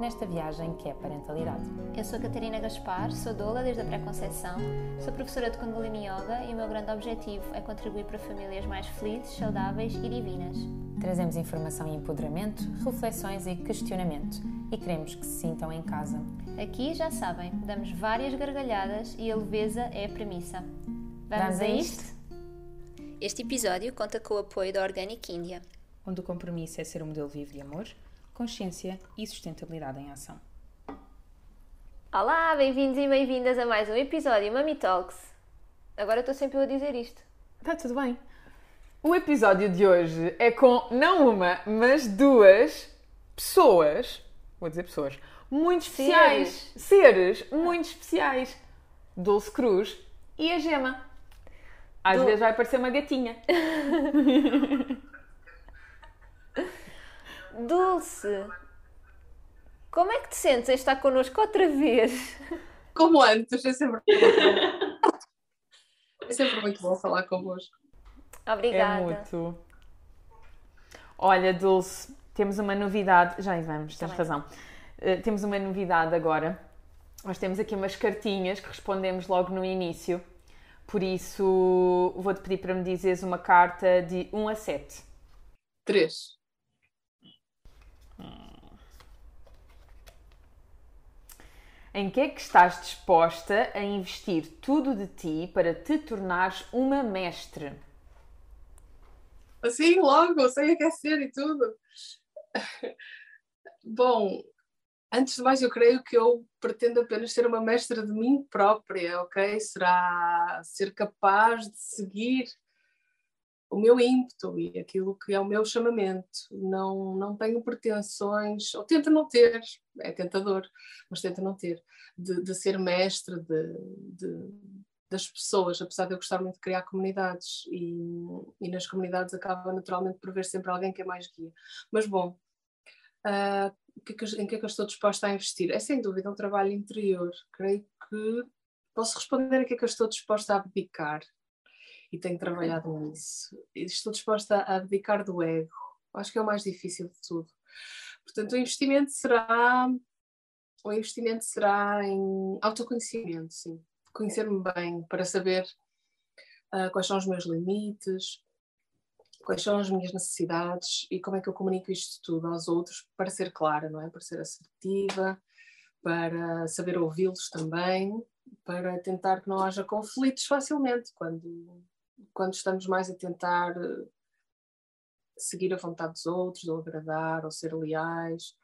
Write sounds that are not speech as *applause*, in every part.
nesta viagem que é a parentalidade. Eu sou a Catarina Gaspar, sou doula desde a pré-conceição, sou professora de Kundalini Yoga e o meu grande objetivo é contribuir para famílias mais felizes, saudáveis e divinas. Trazemos informação e empoderamento, reflexões e questionamento e queremos que se sintam em casa. Aqui, já sabem, damos várias gargalhadas e a leveza é a premissa. Vamos, Vamos a isto? Este episódio conta com o apoio da Organic India, onde o compromisso é ser um modelo vivo de amor, consciência e sustentabilidade em ação. Olá, bem-vindos e bem-vindas a mais um episódio Mami Talks. Agora estou sempre a dizer isto. Está tudo bem. O episódio de hoje é com não uma, mas duas pessoas, vou dizer pessoas, muito especiais, seres, seres muito especiais. Dulce Cruz e a Gema. Às Do... vezes vai parecer uma gatinha. *laughs* Dulce, como é que te sentes em estar connosco outra vez? Como antes, é sempre, é sempre muito bom falar convosco. Obrigada. É muito. Olha, Dulce, temos uma novidade. Já aí vamos, tens tá razão. Uh, temos uma novidade agora. Nós temos aqui umas cartinhas que respondemos logo no início por isso, vou-te pedir para me dizeres uma carta de 1 a 7. 3. Em que é que estás disposta a investir tudo de ti para te tornares uma mestre? Assim, logo, sem aquecer e tudo. Bom, Antes de mais, eu creio que eu pretendo apenas ser uma mestra de mim própria, ok? Será ser capaz de seguir o meu ímpeto e aquilo que é o meu chamamento. Não, não tenho pretensões, ou tento não ter, é tentador, mas tento não ter, de, de ser mestre de, de, das pessoas, apesar de eu gostar muito de criar comunidades e, e nas comunidades acaba naturalmente por ver sempre alguém que é mais guia. Mas bom, uh, em que é que eu estou disposta a investir? É sem dúvida um trabalho interior. Creio que posso responder a que é que eu estou disposta a abdicar. E tenho trabalhado nisso. Estou disposta a abdicar do ego. Acho que é o mais difícil de tudo. Portanto, o investimento será o investimento será em autoconhecimento, sim. Conhecer-me bem para saber uh, quais são os meus limites, quais são as minhas necessidades e como é que eu comunico isto tudo aos outros para ser clara, não é? Para ser assertiva, para saber ouvi-los também, para tentar que não haja conflitos facilmente quando, quando estamos mais a tentar eh, seguir a vontade dos outros, ou agradar, ou ser leais,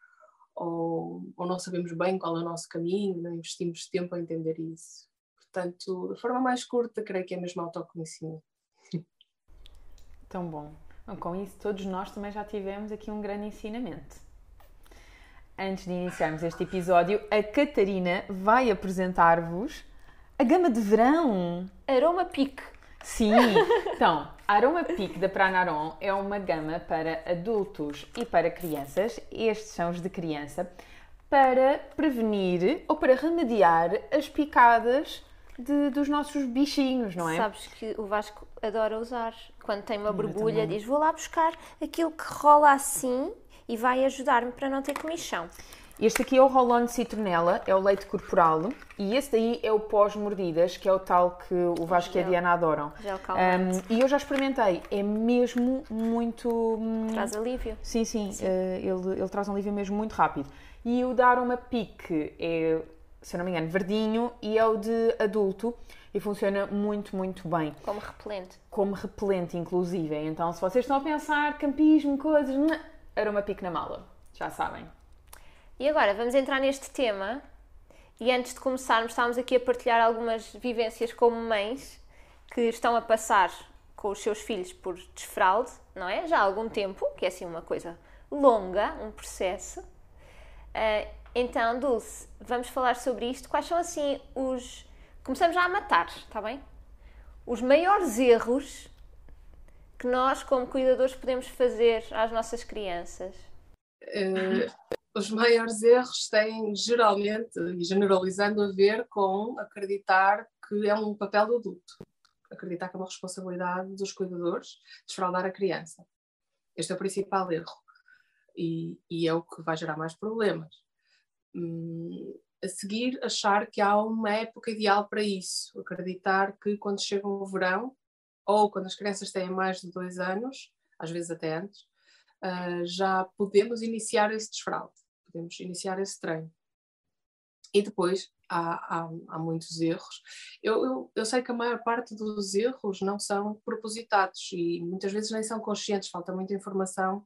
ou, ou não sabemos bem qual é o nosso caminho, não investimos tempo a entender isso. Portanto, de forma mais curta, creio que é mesmo autoconhecimento. *laughs* Tão bom. Com isso, todos nós também já tivemos aqui um grande ensinamento. Antes de iniciarmos este episódio, a Catarina vai apresentar-vos a gama de verão. Aroma Peak. Sim, então, Aroma Peak da Pranarom é uma gama para adultos e para crianças, estes são os de criança, para prevenir ou para remediar as picadas de, dos nossos bichinhos, não é? Sabes que o Vasco adora usar. Quando tem uma borbulha, diz: Vou lá buscar aquilo que rola assim e vai ajudar-me para não ter comichão. Este aqui é o rolão de citronela, é o leite corporal, e esse daí é o pós-mordidas, que é o tal que o Vasco e a Diana adoram. Gel calmante. Um, e eu já experimentei, é mesmo muito. Hum, traz alívio. Sim, sim, sim. Uh, ele, ele traz um alívio mesmo muito rápido. E o dar uma pique é se eu não me engano, verdinho e é o de adulto e funciona muito, muito bem. Como repelente. Como repelente, inclusive. Então, se vocês estão a pensar campismo, coisas, era uma pique na mala, já sabem. E agora, vamos entrar neste tema. E antes de começarmos, estávamos aqui a partilhar algumas vivências como mães que estão a passar com os seus filhos por desfraude, não é? Já há algum tempo, que é assim uma coisa longa, um processo. Uh, então, Dulce, vamos falar sobre isto. Quais são assim os. Começamos já a matar, está bem? Os maiores erros que nós, como cuidadores, podemos fazer às nossas crianças? Uh, os maiores erros têm geralmente, e generalizando, a ver com acreditar que é um papel do adulto. Acreditar que é uma responsabilidade dos cuidadores desfraldar a criança. Este é o principal erro. E, e é o que vai gerar mais problemas. Hum, a seguir, achar que há uma época ideal para isso. Acreditar que quando chega o verão, ou quando as crianças têm mais de dois anos, às vezes até antes, uh, já podemos iniciar esse desfraude, podemos iniciar esse treino. E depois há, há, há muitos erros. Eu, eu, eu, sei que a maior parte dos erros não são propositados e muitas vezes nem são conscientes, falta muita informação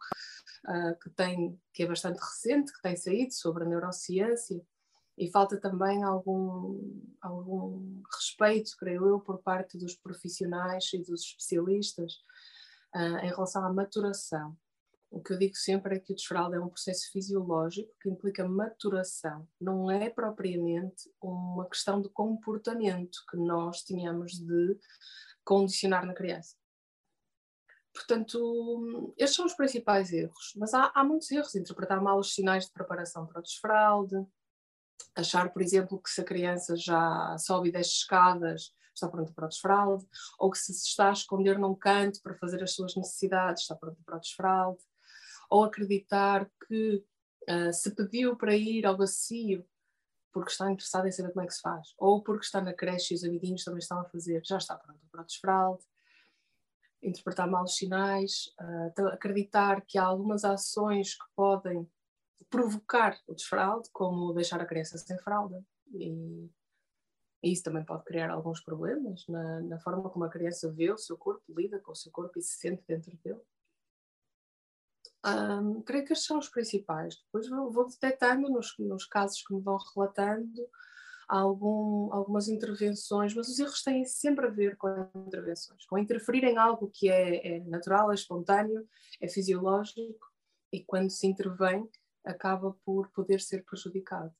uh, que, tem, que é bastante recente, que tem saído sobre a neurociência e falta também algum, algum respeito, creio eu, por parte dos profissionais e dos especialistas uh, em relação à maturação. O que eu digo sempre é que o desfraldo é um processo fisiológico que implica maturação, não é propriamente uma questão de comportamento que nós tínhamos de condicionar na criança. Portanto, estes são os principais erros, mas há, há muitos erros, interpretar mal os sinais de preparação para o desfralde, achar, por exemplo, que se a criança já sobe e desce escadas, está pronta para o desfralde, ou que se está a esconder num canto para fazer as suas necessidades, está pronta para o desfralde, ou acreditar que uh, se pediu para ir ao bacio porque está interessado em saber como é que se faz, ou porque está na creche e os amiguinhos também estão a fazer, já está pronto para o desfralde, interpretar mal os sinais, uh, acreditar que há algumas ações que podem provocar o desfralde, como deixar a criança sem fralda. E, e isso também pode criar alguns problemas na, na, forma como a criança vê o seu corpo, lida com o seu corpo e se sente dentro dele. Um, creio que estes são os principais. Depois vou, vou detectando nos, nos, casos que me vão relatando algum, algumas intervenções, mas os erros têm sempre a ver com intervenções, com interferir em algo que é, é natural, é espontâneo, é fisiológico e quando se intervém acaba por poder ser prejudicado.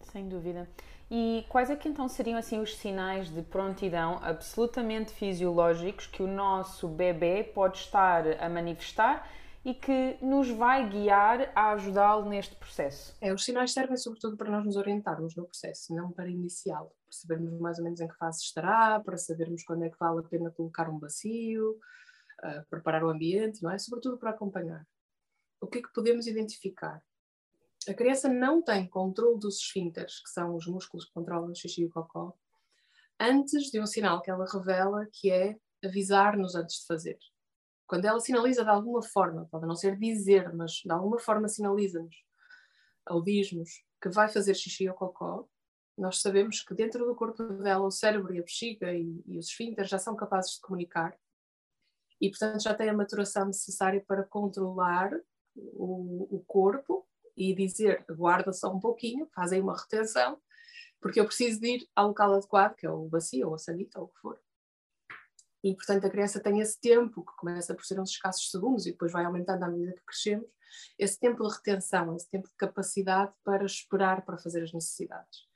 Sem dúvida. E quais é que então seriam assim os sinais de prontidão absolutamente fisiológicos que o nosso bebê pode estar a manifestar e que nos vai guiar a ajudá-lo neste processo? É, os sinais servem sobretudo para nós nos orientarmos no processo, não para iniciá-lo, sabermos mais ou menos em que fase estará, para sabermos quando é que vale a pena colocar um bacio, uh, preparar o ambiente, não é? Sobretudo para acompanhar. O que é que podemos identificar? A criança não tem controle dos esfínteres, que são os músculos que controlam o xixi e o cocó, antes de um sinal que ela revela, que é avisar-nos antes de fazer. Quando ela sinaliza de alguma forma, pode não ser dizer, mas de alguma forma sinaliza-nos, ou diz-nos que vai fazer xixi ou cocó, nós sabemos que dentro do corpo dela o cérebro e a bexiga e, e os esfínteres já são capazes de comunicar e, portanto, já tem a maturação necessária para controlar o, o corpo e dizer guarda só um pouquinho, fazem uma retenção, porque eu preciso de ir ao local adequado, que é o bacio ou a sanita ou o que for. E, portanto, a criança tem esse tempo, que começa por ser uns escassos segundos e depois vai aumentando à medida que crescemos, esse tempo de retenção, esse tempo de capacidade para esperar para fazer as necessidades.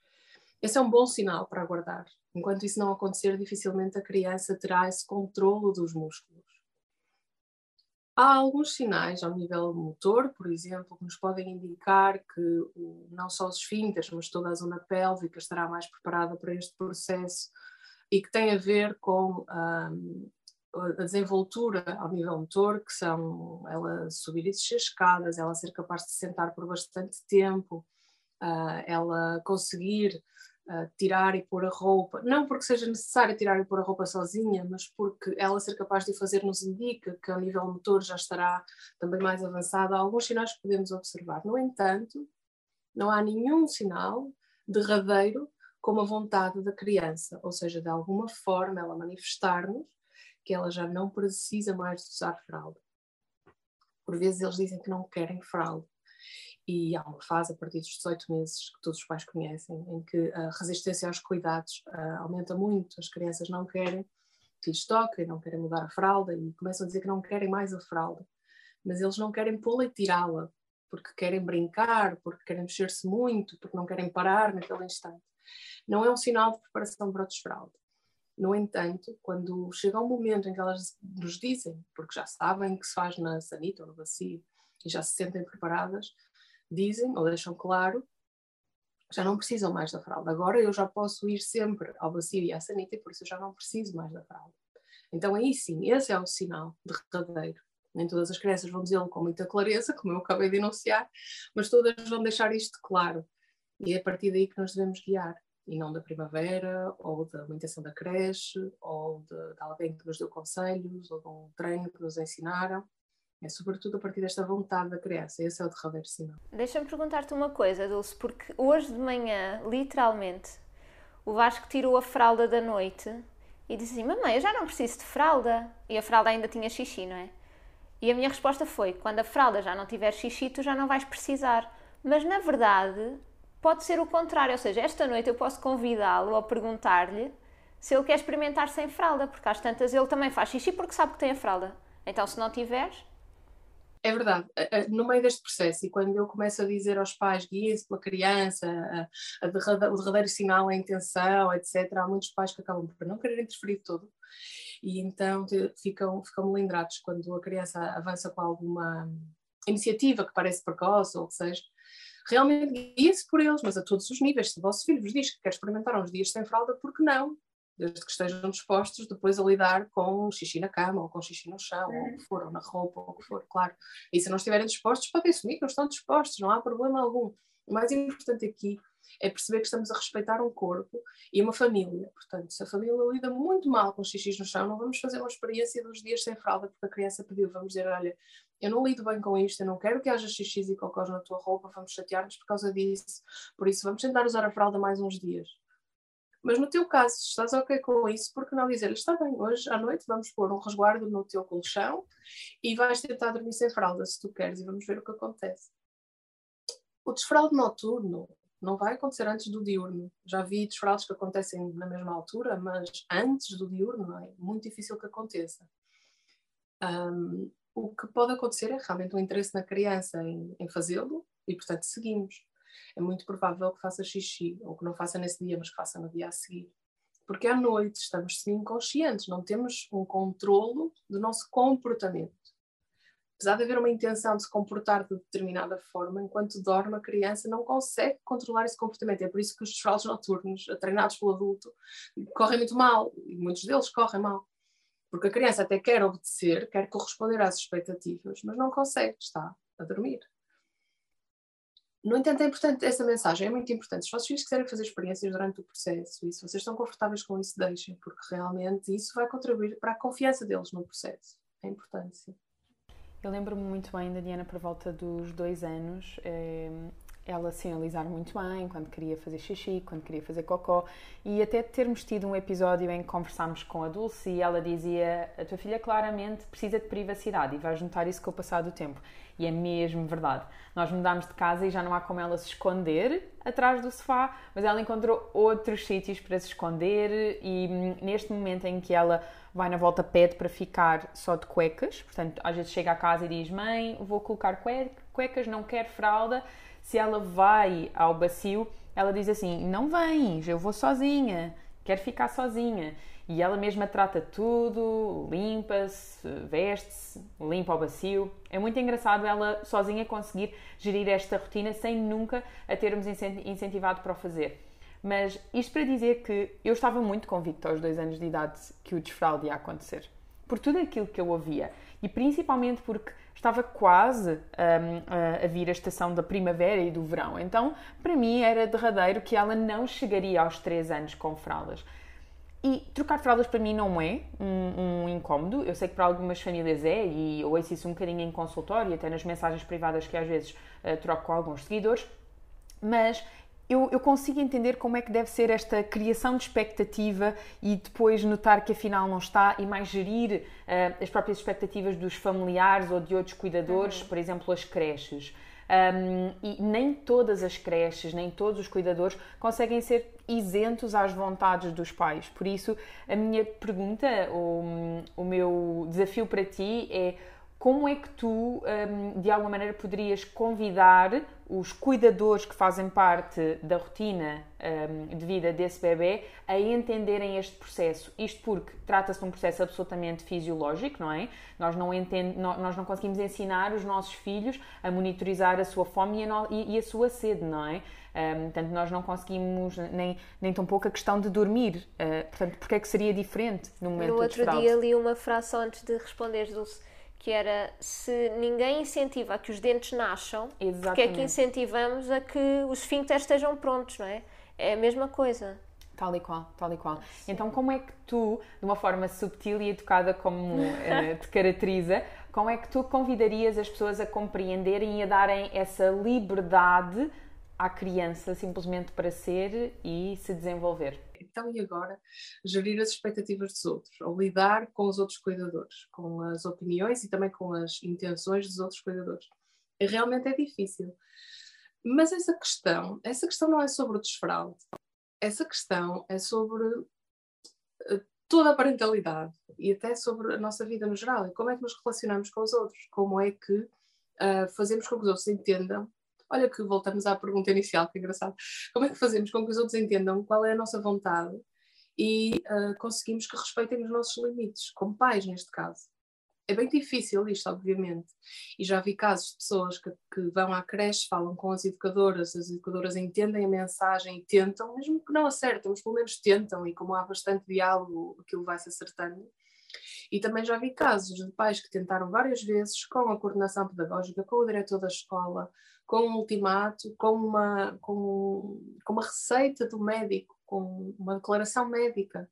Esse é um bom sinal para aguardar. Enquanto isso não acontecer, dificilmente a criança terá esse controlo dos músculos. Há alguns sinais ao nível motor, por exemplo, que nos podem indicar que não só os esfínteres, mas toda a zona pélvica estará mais preparada para este processo e que tem a ver com a desenvoltura ao nível motor, que são ela subir e descer escadas, ela ser capaz de sentar por bastante tempo, uh, ela conseguir tirar e pôr a roupa, não porque seja necessário tirar e pôr a roupa sozinha, mas porque ela ser capaz de fazer nos indica que ao nível motor já estará também mais avançada. Há alguns sinais que podemos observar. No entanto, não há nenhum sinal derradeiro como a vontade da criança, ou seja, de alguma forma ela manifestar-nos que ela já não precisa mais de usar fralda. Por vezes eles dizem que não querem fralda e há uma fase a partir dos 18 meses que todos os pais conhecem, em que a resistência aos cuidados uh, aumenta muito, as crianças não querem que lhes toquem, não querem mudar a fralda e começam a dizer que não querem mais a fralda, mas eles não querem pô-la e tirá-la, porque querem brincar, porque querem mexer-se muito, porque não querem parar naquele instante. Não é um sinal de preparação para o desfralde. No entanto, quando chega um momento em que elas nos dizem, porque já sabem que se faz na sanita ou no bacio e já se sentem preparadas, dizem ou deixam claro já não precisam mais da fralda. Agora eu já posso ir sempre ao bacio e à sanita e por isso eu já não preciso mais da fralda. Então aí sim, esse é o sinal derradeiro. Nem todas as crianças vão dizê-lo com muita clareza, como eu acabei de enunciar, mas todas vão deixar isto claro. E é a partir daí que nos devemos guiar. E não da primavera, ou da alimentação da creche, ou de, de alguém que nos deu conselhos, ou de um treino que nos ensinaram. É sobretudo a partir desta vontade da criança. Esse é o derradeiro sinal. Deixa-me perguntar-te uma coisa, Dulce, porque hoje de manhã, literalmente, o Vasco tirou a fralda da noite e disse assim: Mamãe, eu já não preciso de fralda. E a fralda ainda tinha xixi, não é? E a minha resposta foi: quando a fralda já não tiver xixi, tu já não vais precisar. Mas na verdade, pode ser o contrário. Ou seja, esta noite eu posso convidá-lo ou perguntar-lhe se ele quer experimentar sem fralda, porque às tantas ele também faz xixi porque sabe que tem a fralda. Então, se não tiveres, é verdade, no meio deste processo, e quando eu começo a dizer aos pais guiem-se pela criança, a, a derrada, o derradeiro sinal, a intenção, etc., há muitos pais que acabam por não querer interferir todo, e então ficam, ficam melindrados quando a criança avança com alguma iniciativa que parece precoce ou que seja. Realmente guiem-se por eles, mas a todos os níveis. Se o vosso filho vos diz que quer experimentar uns dias sem fralda, por que não? desde que estejam dispostos depois a lidar com xixi na cama, ou com xixi no chão, ou o que for, ou na roupa, ou o que for, claro. E se não estiverem dispostos, podem assumir que não estão dispostos, não há problema algum. O mais importante aqui é perceber que estamos a respeitar um corpo e uma família. Portanto, se a família lida muito mal com xixi no chão, não vamos fazer uma experiência dos dias sem fralda porque a criança pediu. Vamos dizer, olha, eu não lido bem com isto, eu não quero que haja xixis e cocós na tua roupa, vamos chatear-nos por causa disso. Por isso, vamos tentar usar a fralda mais uns dias. Mas no teu caso, se estás ok com isso, por que não dizer está bem, hoje à noite vamos pôr um resguardo no teu colchão e vais tentar dormir sem fralda se tu queres e vamos ver o que acontece. O desfraldo noturno não vai acontecer antes do diurno. Já vi desfraldos que acontecem na mesma altura, mas antes do diurno é muito difícil que aconteça. Um, o que pode acontecer é realmente um interesse na criança em, em fazê-lo e, portanto, seguimos é muito provável que faça xixi, ou que não faça nesse dia, mas que faça no dia a seguir. Porque à noite estamos semi-inconscientes, não temos um controlo do nosso comportamento. Apesar de haver uma intenção de se comportar de determinada forma, enquanto dorme, a criança não consegue controlar esse comportamento. É por isso que os desfraldos noturnos, treinados pelo adulto, correm muito mal, e muitos deles correm mal. Porque a criança até quer obedecer, quer corresponder às expectativas, mas não consegue, está a dormir. No entanto, é importante, essa mensagem é muito importante. Se filhos quiserem fazer experiências durante o processo e se vocês estão confortáveis com isso, deixem, porque realmente isso vai contribuir para a confiança deles no processo. É importante, sim. Eu lembro-me muito bem da Diana por volta dos dois anos. Eh, ela sinalizar muito bem quando queria fazer xixi, quando queria fazer cocó e até termos tido um episódio em que conversámos com a Dulce e ela dizia a tua filha claramente precisa de privacidade e vais notar isso com o passar do tempo. E é mesmo verdade. Nós mudámos de casa e já não há como ela se esconder atrás do sofá, mas ela encontrou outros sítios para se esconder e hum, neste momento em que ela vai na volta pede para ficar só de cuecas, portanto às vezes chega a casa e diz mãe, vou colocar cuecas, não quero fralda, se ela vai ao bacio, ela diz assim: Não vens, eu vou sozinha, quero ficar sozinha. E ela mesma trata tudo, limpa-se, veste-se, limpa o bacio. É muito engraçado ela sozinha conseguir gerir esta rotina sem nunca a termos incentivado para o fazer. Mas isto para dizer que eu estava muito convicta aos dois anos de idade que o desfraude ia acontecer. Por tudo aquilo que eu ouvia. E principalmente porque estava quase um, a vir a estação da primavera e do verão. Então, para mim, era derradeiro que ela não chegaria aos 3 anos com fraldas. E trocar fraldas para mim não é um, um, incómodo. Eu sei que para algumas famílias é, e ouço isso um bocadinho em consultório, até nas mensagens privadas que às vezes uh, troco com alguns seguidores. Mas eu, eu, consigo entender como é que deve ser esta criação de expectativa e depois notar que afinal não está e mais gerir uh, as próprias expectativas dos familiares ou de outros cuidadores, uhum. por exemplo, as creches. Um, e nem todas as creches, nem todos os cuidadores conseguem ser isentos às vontades dos pais. Por isso, a minha pergunta, o, o meu desafio para ti é como é que tu, hum, de alguma maneira, poderias convidar os cuidadores que fazem parte da rotina hum, de vida desse bebê a entenderem este processo? Isto porque trata-se de um processo absolutamente fisiológico, não é? Nós não, entende, nós não conseguimos ensinar os nossos filhos a monitorizar a sua fome e a, sua sede, não é? Um, portanto, nós não conseguimos nem, nem tão pouco a questão de dormir. Uh, portanto, porque é que seria diferente no momento No outro dia li uma frase antes de responderes, Dulce, que era se ninguém incentiva a que os dentes nasçam, Exatamente. porque é que incentivamos a que os esfíncteres estejam prontos, não é? É a mesma coisa. Tal e qual, tal e qual. Sim. Então, como é que tu, de uma forma subtil e educada como uh, *laughs* te caracteriza, como é que tu convidarias as pessoas a compreenderem e a darem essa liberdade à criança simplesmente para ser e se desenvolver? Então e agora gerir as expectativas dos outros, ou lidar com os outros cuidadores, com as opiniões e também com as intenções dos outros cuidadores. E realmente é difícil. Mas essa questão, essa questão não é sobre o desfraude. Essa questão é sobre eh, toda a parentalidade e até sobre a nossa vida no geral e como é que nos relacionamos com os outros, como é que uh, fazemos com que os outros entendam Olha que voltamos à pergunta inicial, que engraçado. Como é que fazemos com que os outros entendam qual é a nossa vontade e uh, conseguimos que respeitem os nossos limites, como pais neste caso? É bem difícil isto, obviamente. E já vi casos de pessoas que, que, vão à creche, falam com as educadoras, as educadoras entendem a mensagem e tentam, mesmo que não acertem, mas pelo menos tentam, e como há bastante diálogo, aquilo vai se acertando. E também já vi casos de pais que tentaram várias vezes, com a coordenação pedagógica, com o diretor da escola, com um ultimato, com uma, com, com uma receita do médico, com uma declaração médica,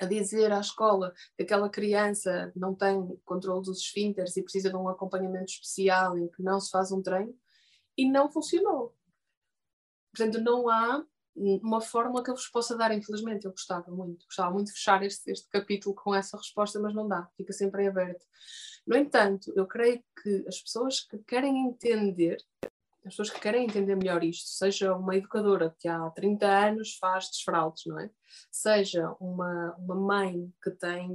a dizer à escola que aquela criança não tem controle dos esfínteres e precisa de um acompanhamento especial em que não se faz um treino, e não funcionou. Portanto, não há uma fórmula que eu vos possa dar, infelizmente. Eu gostava muito, gostava muito de fechar este, este capítulo com essa resposta, mas não dá, fica sempre em aberto. No entanto, eu creio que as pessoas que querem entender, as pessoas que querem entender melhor isto, seja uma educadora que há 30 anos faz desfraudes, não é? Seja uma, uma mãe que tem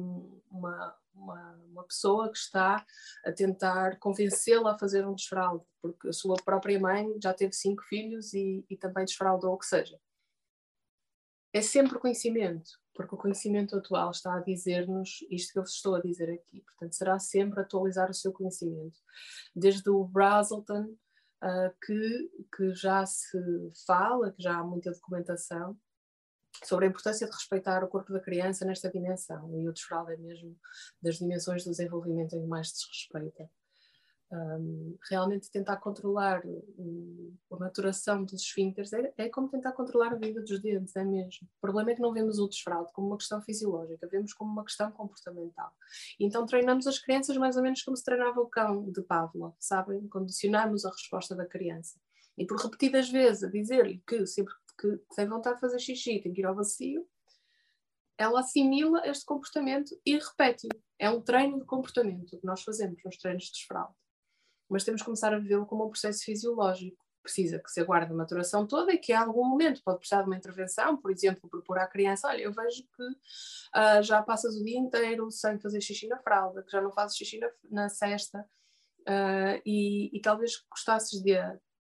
uma, uma, uma pessoa que está a tentar convencê-la a fazer um desfraude, porque a sua própria mãe já teve cinco filhos e, e também desfraudou o que seja é sempre conhecimento, porque o conhecimento atual está a dizer-nos isto que eu vos estou a dizer aqui. Portanto, será sempre atualizar o seu conhecimento. Desde o Brazelton, uh, que, que já se fala, que já há muita documentação, sobre a importância de respeitar o corpo da criança nesta dimensão. E o desfraude é mesmo das dimensões do desenvolvimento em que mais se respeita um, realmente tentar controlar a maturação dos esfíncteres é, é, como tentar controlar a vida dos dentes, é mesmo. O problema é que não vemos o desfraude como uma questão fisiológica, vemos como uma questão comportamental. Então treinamos as crianças mais ou menos como se treinava o cão de Pavlov, sabem? Condicionamos a resposta da criança. E por repetidas vezes dizer-lhe que sempre que tem vontade de fazer xixi tem que ir ao vazio, ela assimila este comportamento e repete-o. É um treino de comportamento que nós fazemos nos treinos de desfraude mas temos que começar a vê-lo como um processo fisiológico. Precisa que se aguarde a maturação toda e que a algum momento pode precisar de uma intervenção, por exemplo, propor à criança: olha, eu vejo que uh, já passas o dia inteiro sem fazer xixi na fralda, que já não fazes xixi na, na cesta, uh, e, e, talvez gostasses de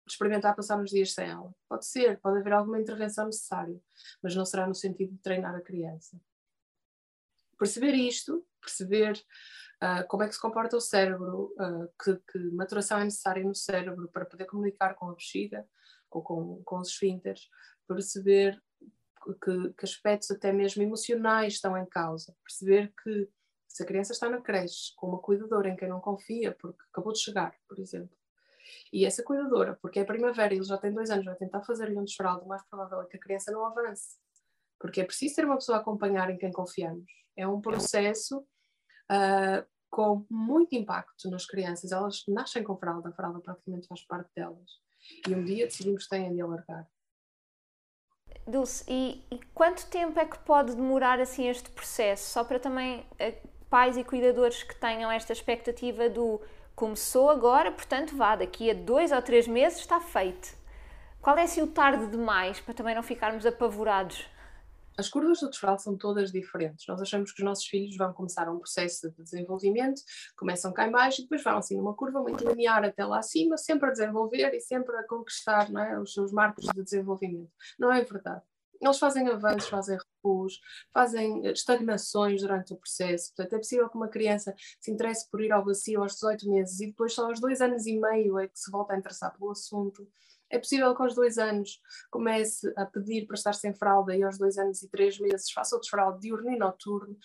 experimentar passar uns dias sem ela. Pode ser, pode haver alguma intervenção necessária, mas não será no sentido de treinar a criança. Perceber isto, perceber Uh, como é que se comporta o cérebro, uh, que, que, maturação é necessária no cérebro para poder comunicar com a bexiga ou com, com os esfínteres, perceber que, que, aspectos até mesmo emocionais estão em causa, perceber que se a criança está na creche com uma cuidadora em quem não confia, porque acabou de chegar, por exemplo, e essa cuidadora, porque é primavera e ele já tem dois anos, vai tentar fazer-lhe um desfraldo, o mais provável é que a criança não avance, porque é preciso ter uma pessoa a acompanhar em quem confiamos. É um processo uh, com muito impacto nas crianças. Elas nascem com fralda, a fralda praticamente faz parte delas. E um dia decidimos que têm de alargar. Dulce, e, e, quanto tempo é que pode demorar assim este processo? Só para também uh, pais e cuidadores que tenham esta expectativa do começou agora, portanto vá, daqui a dois ou três meses está feito. Qual é assim, o tarde demais para também não ficarmos apavorados? As curvas do desfraldo são todas diferentes. Nós achamos que os nossos filhos vão começar um processo de desenvolvimento, começam cá em baixo e depois vão assim numa curva muito linear até lá acima, sempre a desenvolver e sempre a conquistar é, os seus marcos de desenvolvimento. Não é verdade. Eles fazem avanços, fazem recuos, fazem estagnações durante o processo. Portanto, é possível que uma criança se interesse por ir ao bacio aos 18 meses e depois só aos dois anos e meio é que se volta a interessar pelo assunto. É possível que aos dois anos comece a pedir para estar sem fralda e aos dois anos e três meses faça o desfraldo diurno e noturno.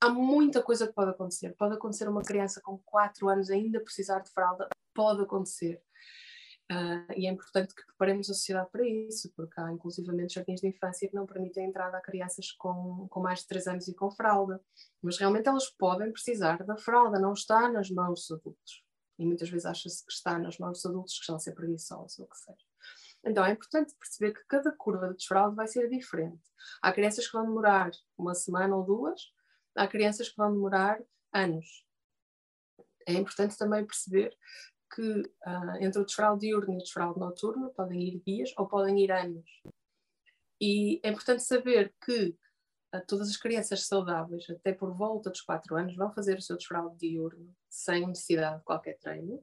Há muita coisa que pode acontecer. Pode acontecer uma criança com quatro anos ainda precisar de fralda. Pode acontecer. Uh, e é importante que preparemos a sociedade para isso, porque há inclusivamente jardins de infância que não permitem a entrada a crianças com, com mais de 3 anos e com fralda. Mas realmente elas podem precisar da fralda, não está nas mãos dos adultos e muitas vezes acha-se que está nas mãos dos adultos que estão a ser preguiçosos ou o que seja. Então é importante perceber que cada curva de desfraldo vai ser diferente. Há crianças que vão demorar uma semana ou duas, há crianças que vão demorar anos. É importante também perceber que uh, entre o desfraldo diurno e o desfraldo noturno podem ir dias ou podem ir anos. E é importante saber que todas as crianças saudáveis, até por volta dos 4 anos, vão fazer o seu desfraldo diurno sem necessidade de qualquer treino.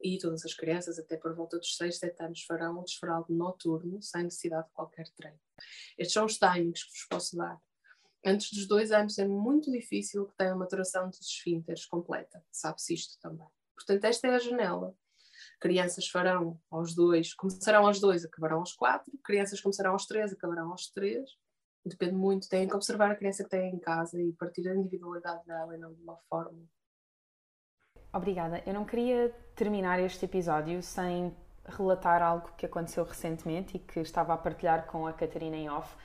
E todas as crianças, até por volta dos 6, 7 anos, farão o desfraldo noturno sem necessidade de qualquer treino. Estes são os timings que vos posso dar. Antes dos 2 anos é muito difícil que tenha uma maturação dos esfínteres completa. Sabe-se isto também. Portanto, esta é a janela. Crianças farão aos 2, começarão aos 2, acabarão aos 4. Crianças começarão aos 3, acabarão aos 3 Depende muito, tem que observar a criança que tem em casa e partir da individualidade dela e não de uma forma. Obrigada. Eu não queria terminar este episódio sem relatar algo que aconteceu recentemente e que estava a partilhar com a Catarina em off,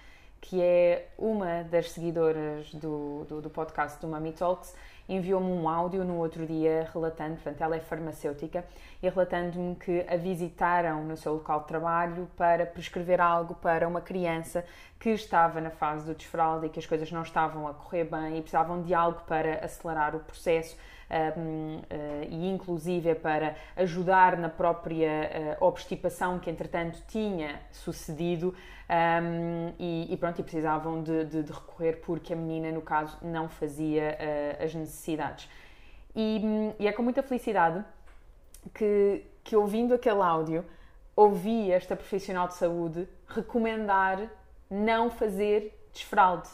que é uma das seguidoras do, do, do podcast do Mami Talks enviou-me um áudio no outro dia relatando, portanto, ela é farmacêutica, e relatando-me que a visitaram no seu local de trabalho para prescrever algo para uma criança que estava na fase do desfralde e que as coisas não estavam a correr bem e precisavam de algo para acelerar o processo uh, e inclusive é para ajudar na própria uh, obstipação que entretanto tinha sucedido e, pronto, e precisavam de, de, de, recorrer porque a menina, no caso, não fazia uh, as necessidades. E, e, é com muita felicidade que, que ouvindo aquele áudio ouvi esta profissional de saúde recomendar não fazer desfralde,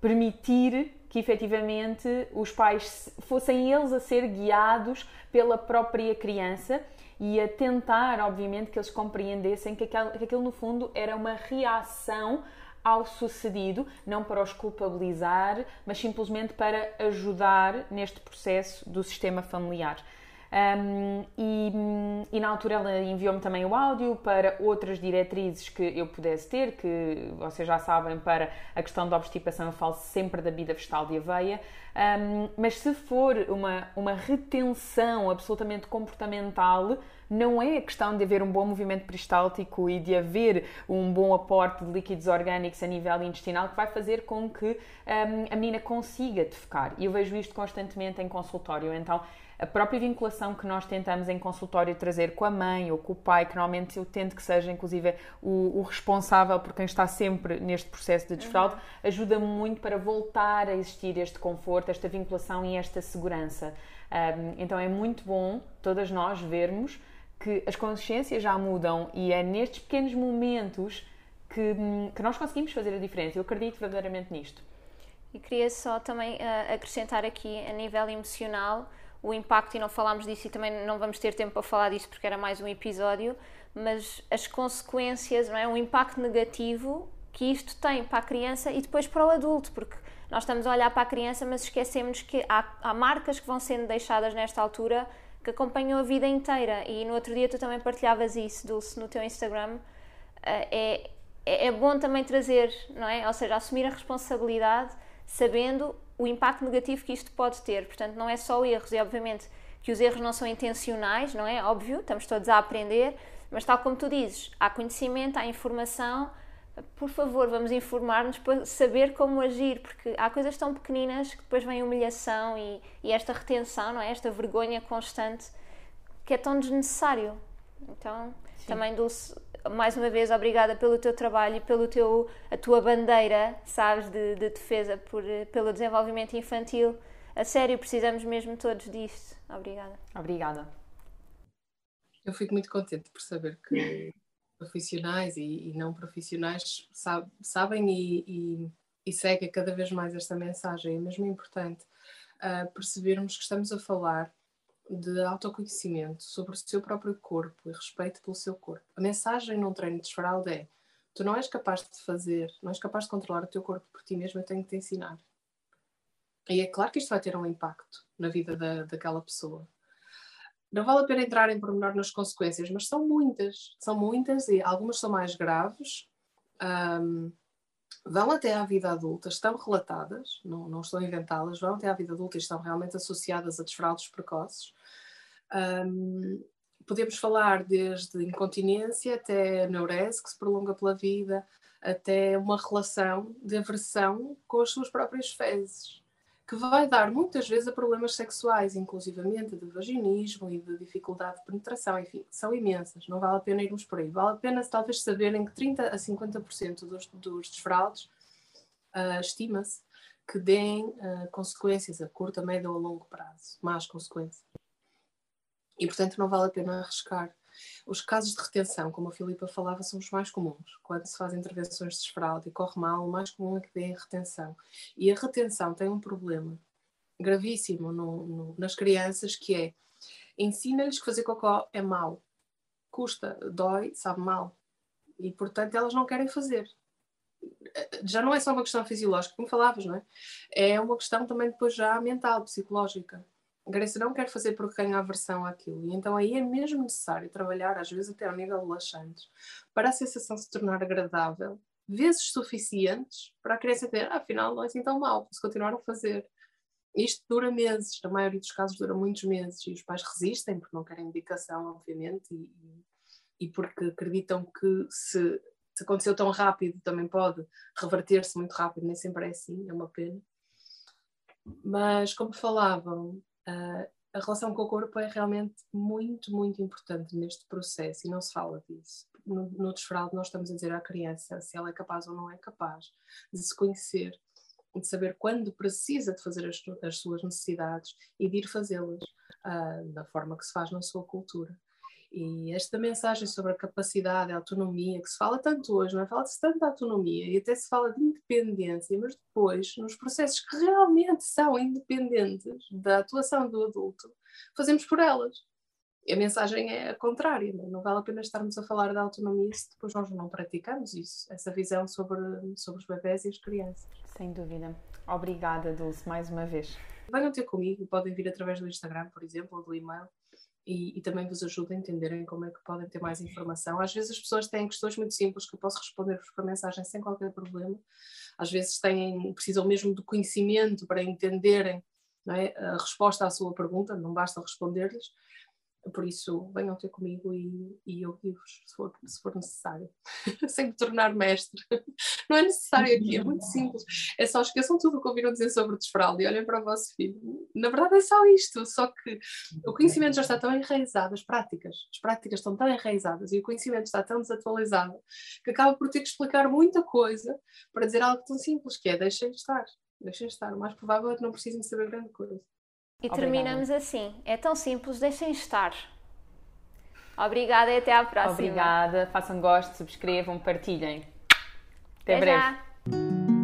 permitir que efetivamente os pais fossem eles a ser guiados pela própria criança e a tentar, obviamente, que eles compreendessem que aquilo, que aquilo no fundo era uma reação ao sucedido, não para os culpabilizar, mas simplesmente para ajudar neste processo do sistema familiar. Um, e, e, na altura ela enviou-me também o áudio para outras diretrizes que eu pudesse ter, que vocês já sabem, para a questão da obstipação eu falo sempre da bebida vegetal de aveia, um, mas se for uma, uma retenção absolutamente comportamental, não é a questão de haver um bom movimento peristáltico e de haver um bom aporte de líquidos orgânicos a nível intestinal que vai fazer com que um, a menina consiga defecar. E eu vejo isto constantemente em consultório. Então, a própria vinculação que nós tentamos em consultório trazer com a mãe ou com o pai, que normalmente eu tento que seja inclusive o, o responsável por quem está sempre neste processo de desfraude, uhum. ajuda muito para voltar a existir este conforto, esta vinculação e esta segurança. Um, então é muito bom todas nós vermos que as consciências já mudam e é nestes pequenos momentos que, que nós conseguimos fazer a diferença. Eu acredito verdadeiramente nisto. E queria só também uh, acrescentar aqui a nível emocional o impacto, e não falámos disso e também não vamos ter tempo para falar disso porque era mais um episódio, mas as consequências, não é? o impacto negativo que isto tem para a criança e depois para o adulto, porque nós estamos a olhar para a criança, mas esquecemos que há, há marcas que vão sendo deixadas nesta altura que acompanham a vida inteira. E no outro dia tu também partilhavas isso, Dulce, no teu Instagram. Eh, é, é, é bom também trazer, não é? Ou seja, assumir a responsabilidade sabendo o impacto negativo que isto pode ter. Portanto, não é só erros, e obviamente que os erros não são intencionais, não é? Óbvio, estamos todos a aprender, mas tal como tu dizes, há conhecimento, há informação, por favor, vamos informar-nos para saber como agir, porque há coisas tão pequeninas que depois vem humilhação e, e esta retenção, não é? Esta vergonha constante que é tão desnecessário. Então, Sim. também Dulce, mais uma vez, obrigada pelo teu trabalho e pelo teu, a tua bandeira, sabes, de, de defesa por, pelo desenvolvimento infantil. A sério, precisamos mesmo todos disto. Obrigada. Obrigada. Eu fico muito contente por saber que profissionais e, e não profissionais sabe, sabem e, e, e, seguem cada vez mais esta mensagem. É mesmo importante uh, percebermos que estamos a falar de autoconhecimento sobre o seu próprio corpo e respeito pelo seu corpo. A mensagem num treino de desfralda é: tu não és capaz de fazer, não és capaz de controlar o teu corpo por ti mesmo, eu tenho que te ensinar. E é claro que isto vai ter um impacto na vida da, daquela pessoa. Não vale a pena entrar em pormenor nas consequências, mas são muitas, são muitas e algumas são mais graves. Um, vão até à vida adulta, estão relatadas, não, não estou a inventá-las, vão até à vida adulta e estão realmente associadas a desfraudes precoces. Um, podemos falar desde incontinência até neurese, que se prolonga pela vida, até uma relação de aversão com as suas próprias fezes que vai dar muitas vezes a problemas sexuais, inclusivamente de vaginismo e de dificuldade de penetração, enfim, são imensas, não vale a pena irmos por aí. Vale a pena talvez saberem que 30 a 50% dos, dos desfraudes uh, estima-se que deem uh, consequências a curto, a médio ou a longo prazo, más consequências. E portanto não vale a pena arriscar. Os casos de retenção, como a Filipa falava, são os mais comuns. Quando se faz intervenções de desfraude e corre mal, o mais comum é que dê retenção. E a retenção tem um problema gravíssimo no, no, nas crianças que é ensina-lhes que fazer cocó é mau. Custa, dói, sabe mal. E portanto elas não querem fazer já não é só uma questão fisiológica, como falavas, não é? É uma questão também depois já mental, psicológica. A Grace não quer fazer porque tem aversão àquilo. E então aí é mesmo necessário trabalhar, às vezes até ao nível de laxantes, para a sensação se tornar agradável, vezes suficientes para a criança ter, ah, afinal não é assim tão mal, posso continuar a fazer. Isto dura meses, na maioria dos casos dura muitos meses, e os pais resistem porque não querem indicação, obviamente, e, e porque acreditam que se, se aconteceu tão rápido também pode reverter-se muito rápido, nem sempre é assim, é uma pena. Mas, como falavam, Uh, a relação com o corpo é realmente muito, muito importante neste processo e não se fala disso. No, no desfralde, nós estamos a dizer à criança se ela é capaz ou não é capaz de se conhecer, de saber quando precisa de fazer as, as suas necessidades e de ir fazê-las uh, da forma que se faz na sua cultura. E esta mensagem sobre a capacidade, a autonomia, que se fala tanto hoje, não é? Fala-se tanto de autonomia e até se fala de independência, mas depois, nos processos que realmente são independentes da atuação do adulto, fazemos por elas. E a mensagem é a contrária, não, é? não vale a pena estarmos a falar da autonomia se depois nós não praticamos isso, essa visão sobre, sobre os bebés e as crianças. Sem dúvida. Obrigada, Dulce, mais uma vez. Venham ter comigo, podem vir através do Instagram, por exemplo, ou do e-mail e, e, também vos ajuda a entenderem como é que podem ter mais informação. Às vezes as pessoas têm questões muito simples que eu posso responder-vos por mensagem sem qualquer problema. Às vezes têm, precisam mesmo de conhecimento para entenderem é, a resposta à sua pergunta, não basta responder-lhes. Por isso, venham ter comigo e, e eu guio-vos, se for, se for necessário, *laughs* sem me tornar mestre. Não é necessário aqui, é muito simples. É só esqueçam tudo o que ouviram dizer sobre desfralde e olhem para o vosso filho. Na verdade, é só isto, só que o conhecimento já está tão enraizado, as práticas, as práticas estão tão enraizadas e o conhecimento está tão desatualizado que acaba por ter que explicar muita coisa para dizer algo tão simples, que é deixem estar, deixem estar. O mais provável é que não precisem saber grande coisa. E terminamos assim. É tão simples, deixem estar. Obrigada e até à próxima. Obrigada, façam gosto, subscrevam, partilhem. Até, até breve. Já.